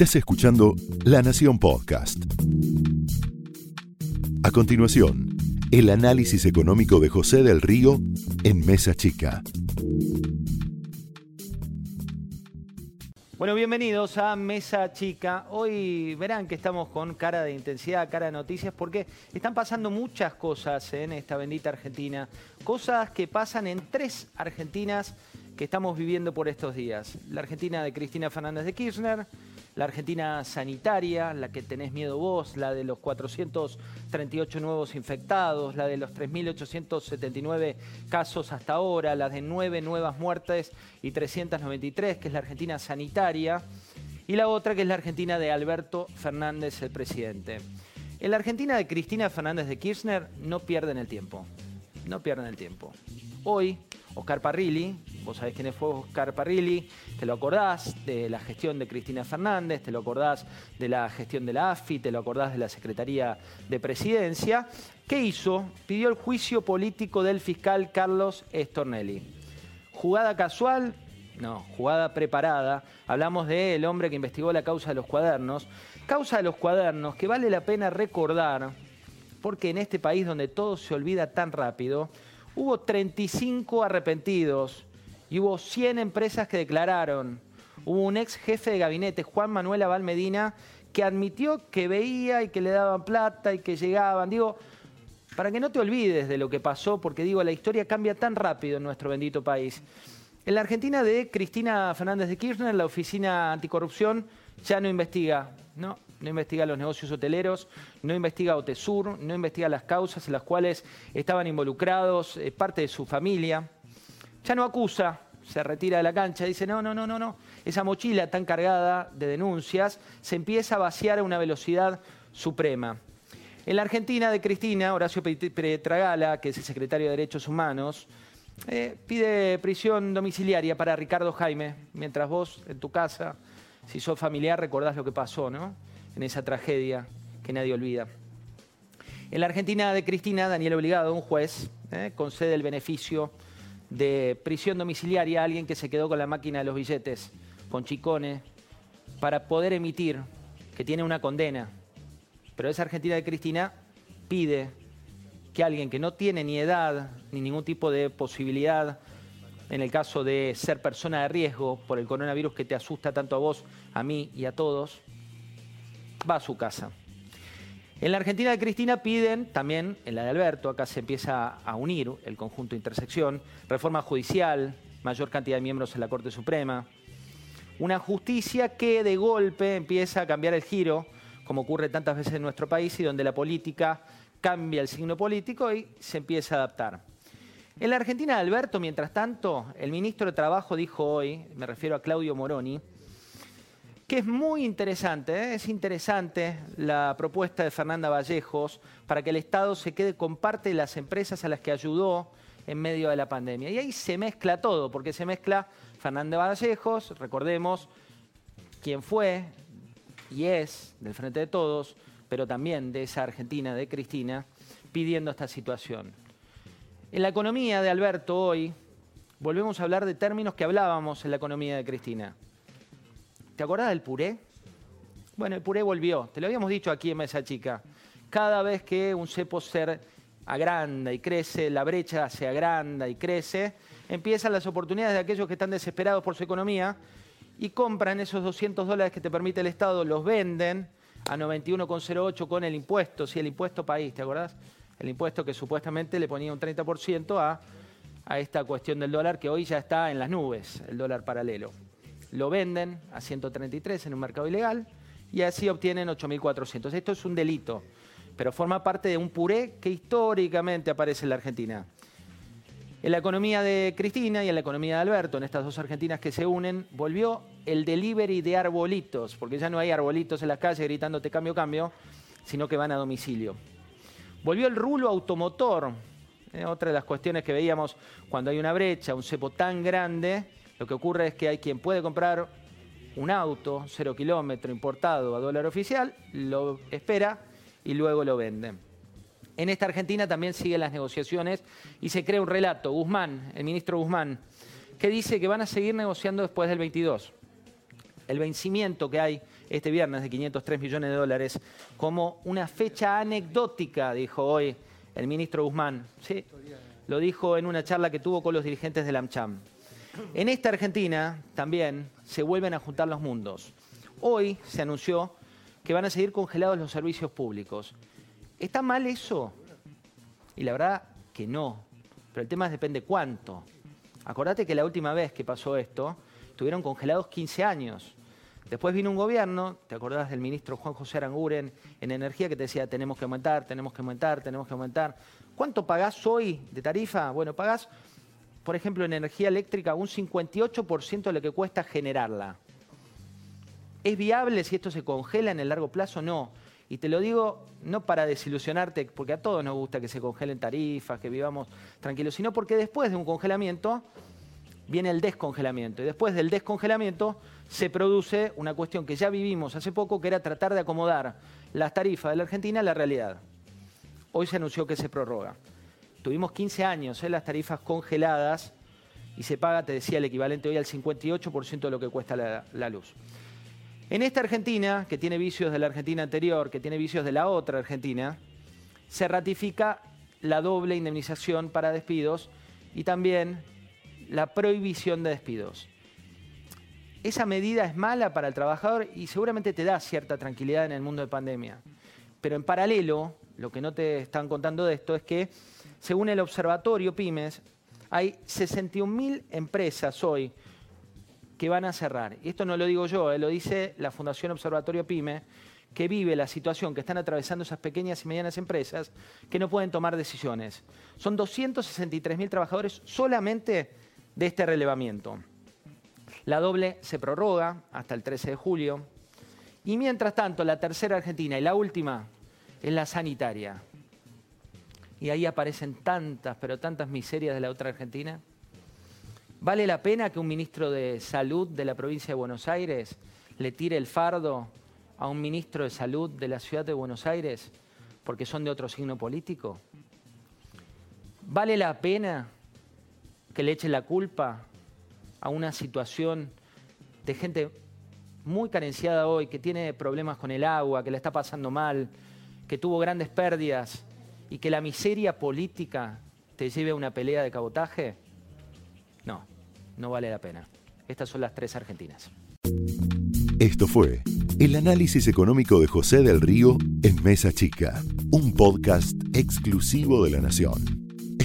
Estás escuchando La Nación Podcast. A continuación, el análisis económico de José del Río en Mesa Chica. Bueno, bienvenidos a Mesa Chica. Hoy verán que estamos con cara de intensidad, cara de noticias, porque están pasando muchas cosas en esta bendita Argentina. Cosas que pasan en tres Argentinas que estamos viviendo por estos días. La Argentina de Cristina Fernández de Kirchner, la Argentina sanitaria, la que tenés miedo vos, la de los 438 nuevos infectados, la de los 3.879 casos hasta ahora, la de 9 nuevas muertes y 393, que es la Argentina sanitaria, y la otra que es la Argentina de Alberto Fernández, el presidente. En la Argentina de Cristina Fernández de Kirchner no pierden el tiempo, no pierden el tiempo. Hoy, Oscar Parrilli, vos sabés quién fue Oscar Parrilli, te lo acordás de la gestión de Cristina Fernández, te lo acordás de la gestión de la AFI, te lo acordás de la Secretaría de Presidencia. ¿Qué hizo? Pidió el juicio político del fiscal Carlos Estornelli. ¿Jugada casual? No, jugada preparada. Hablamos del hombre que investigó la causa de los cuadernos. Causa de los cuadernos que vale la pena recordar, porque en este país donde todo se olvida tan rápido, hubo 35 arrepentidos y hubo 100 empresas que declararon. Hubo un ex jefe de gabinete, Juan Manuel Abal Medina, que admitió que veía y que le daban plata y que llegaban. Digo, para que no te olvides de lo que pasó, porque digo, la historia cambia tan rápido en nuestro bendito país. En la Argentina de Cristina Fernández de Kirchner, la Oficina Anticorrupción ya no investiga, no, no investiga los negocios hoteleros, no investiga Otesur, no investiga las causas en las cuales estaban involucrados eh, parte de su familia. Ya no acusa, se retira de la cancha, dice, no, no, no, no, no. Esa mochila tan cargada de denuncias se empieza a vaciar a una velocidad suprema. En la Argentina de Cristina, Horacio Petragala, que es el secretario de Derechos Humanos, eh, pide prisión domiciliaria para Ricardo Jaime, mientras vos en tu casa, si sos familiar, recordás lo que pasó, ¿no? en esa tragedia que nadie olvida. En la Argentina de Cristina, Daniel Obligado, un juez, eh, concede el beneficio de prisión domiciliaria a alguien que se quedó con la máquina de los billetes, con chicones, para poder emitir, que tiene una condena. Pero esa Argentina de Cristina pide que alguien que no tiene ni edad ni ningún tipo de posibilidad, en el caso de ser persona de riesgo por el coronavirus que te asusta tanto a vos, a mí y a todos, va a su casa. En la Argentina de Cristina piden también, en la de Alberto, acá se empieza a unir el conjunto de intersección, reforma judicial, mayor cantidad de miembros en la Corte Suprema, una justicia que de golpe empieza a cambiar el giro, como ocurre tantas veces en nuestro país, y donde la política cambia el signo político y se empieza a adaptar. En la Argentina de Alberto, mientras tanto, el ministro de Trabajo dijo hoy, me refiero a Claudio Moroni, que es muy interesante, ¿eh? es interesante la propuesta de Fernanda Vallejos para que el Estado se quede con parte de las empresas a las que ayudó en medio de la pandemia. Y ahí se mezcla todo, porque se mezcla Fernanda Vallejos, recordemos quién fue y es del Frente de Todos, pero también de esa Argentina, de Cristina, pidiendo esta situación. En la economía de Alberto hoy, volvemos a hablar de términos que hablábamos en la economía de Cristina ¿Te acordás del puré? Bueno, el puré volvió. Te lo habíamos dicho aquí en Mesa Chica. Cada vez que un cepo se agranda y crece, la brecha se agranda y crece, empiezan las oportunidades de aquellos que están desesperados por su economía y compran esos 200 dólares que te permite el Estado, los venden a 91,08 con el impuesto, sí, el impuesto país, ¿te acordás? El impuesto que supuestamente le ponía un 30% a, a esta cuestión del dólar que hoy ya está en las nubes, el dólar paralelo lo venden a 133 en un mercado ilegal y así obtienen 8.400. Esto es un delito, pero forma parte de un puré que históricamente aparece en la Argentina. En la economía de Cristina y en la economía de Alberto, en estas dos Argentinas que se unen, volvió el delivery de arbolitos, porque ya no hay arbolitos en las calles gritándote cambio, cambio, sino que van a domicilio. Volvió el rulo automotor, eh, otra de las cuestiones que veíamos cuando hay una brecha, un cepo tan grande, lo que ocurre es que hay quien puede comprar un auto, cero kilómetro, importado a dólar oficial, lo espera y luego lo vende. En esta Argentina también siguen las negociaciones y se crea un relato. Guzmán, el ministro Guzmán, que dice que van a seguir negociando después del 22. el vencimiento que hay este viernes de 503 millones de dólares como una fecha anecdótica, dijo hoy el ministro Guzmán. Lo dijo en una charla que tuvo con los dirigentes del AmCham. En esta Argentina también se vuelven a juntar los mundos. Hoy se anunció que van a seguir congelados los servicios públicos. ¿Está mal eso? Y la verdad que no. Pero el tema es depende cuánto. Acordate que la última vez que pasó esto, estuvieron congelados 15 años. Después vino un gobierno, ¿te acordás del ministro Juan José Aranguren en energía que te decía tenemos que aumentar, tenemos que aumentar, tenemos que aumentar? ¿Cuánto pagás hoy de tarifa? Bueno, pagás, por ejemplo, en energía eléctrica un 58% de lo que cuesta generarla. ¿Es viable si esto se congela en el largo plazo? No. Y te lo digo no para desilusionarte, porque a todos nos gusta que se congelen tarifas, que vivamos tranquilos, sino porque después de un congelamiento viene el descongelamiento. Y después del descongelamiento se produce una cuestión que ya vivimos hace poco, que era tratar de acomodar las tarifas de la Argentina a la realidad. Hoy se anunció que se prorroga. Tuvimos 15 años en las tarifas congeladas y se paga, te decía, el equivalente hoy al 58% de lo que cuesta la, la luz. En esta Argentina, que tiene vicios de la Argentina anterior, que tiene vicios de la otra Argentina, se ratifica la doble indemnización para despidos y también la prohibición de despidos esa medida es mala para el trabajador y seguramente te da cierta tranquilidad en el mundo de pandemia. Pero en paralelo, lo que no te están contando de esto es que, según el Observatorio Pymes, hay 61.000 empresas hoy que van a cerrar. Y esto no lo digo yo, eh, lo dice la Fundación Observatorio Pyme, que vive la situación que están atravesando esas pequeñas y medianas empresas que no pueden tomar decisiones. Son 263.000 trabajadores solamente de este relevamiento. La doble se prorroga hasta el 13 de julio. Y mientras tanto, la tercera Argentina y la última es la sanitaria. Y ahí aparecen tantas, pero tantas miserias de la otra Argentina. ¿Vale la pena que un ministro de Salud de la provincia de Buenos Aires le tire el fardo a un ministro de Salud de la ciudad de Buenos Aires porque son de otro signo político? ¿Vale la pena que le eche la culpa a una situación de gente muy carenciada hoy, que tiene problemas con el agua, que la está pasando mal, que tuvo grandes pérdidas y que la miseria política te lleve a una pelea de cabotaje? No, no vale la pena. Estas son las tres Argentinas. Esto fue el análisis económico de José del Río en Mesa Chica, un podcast exclusivo de la Nación.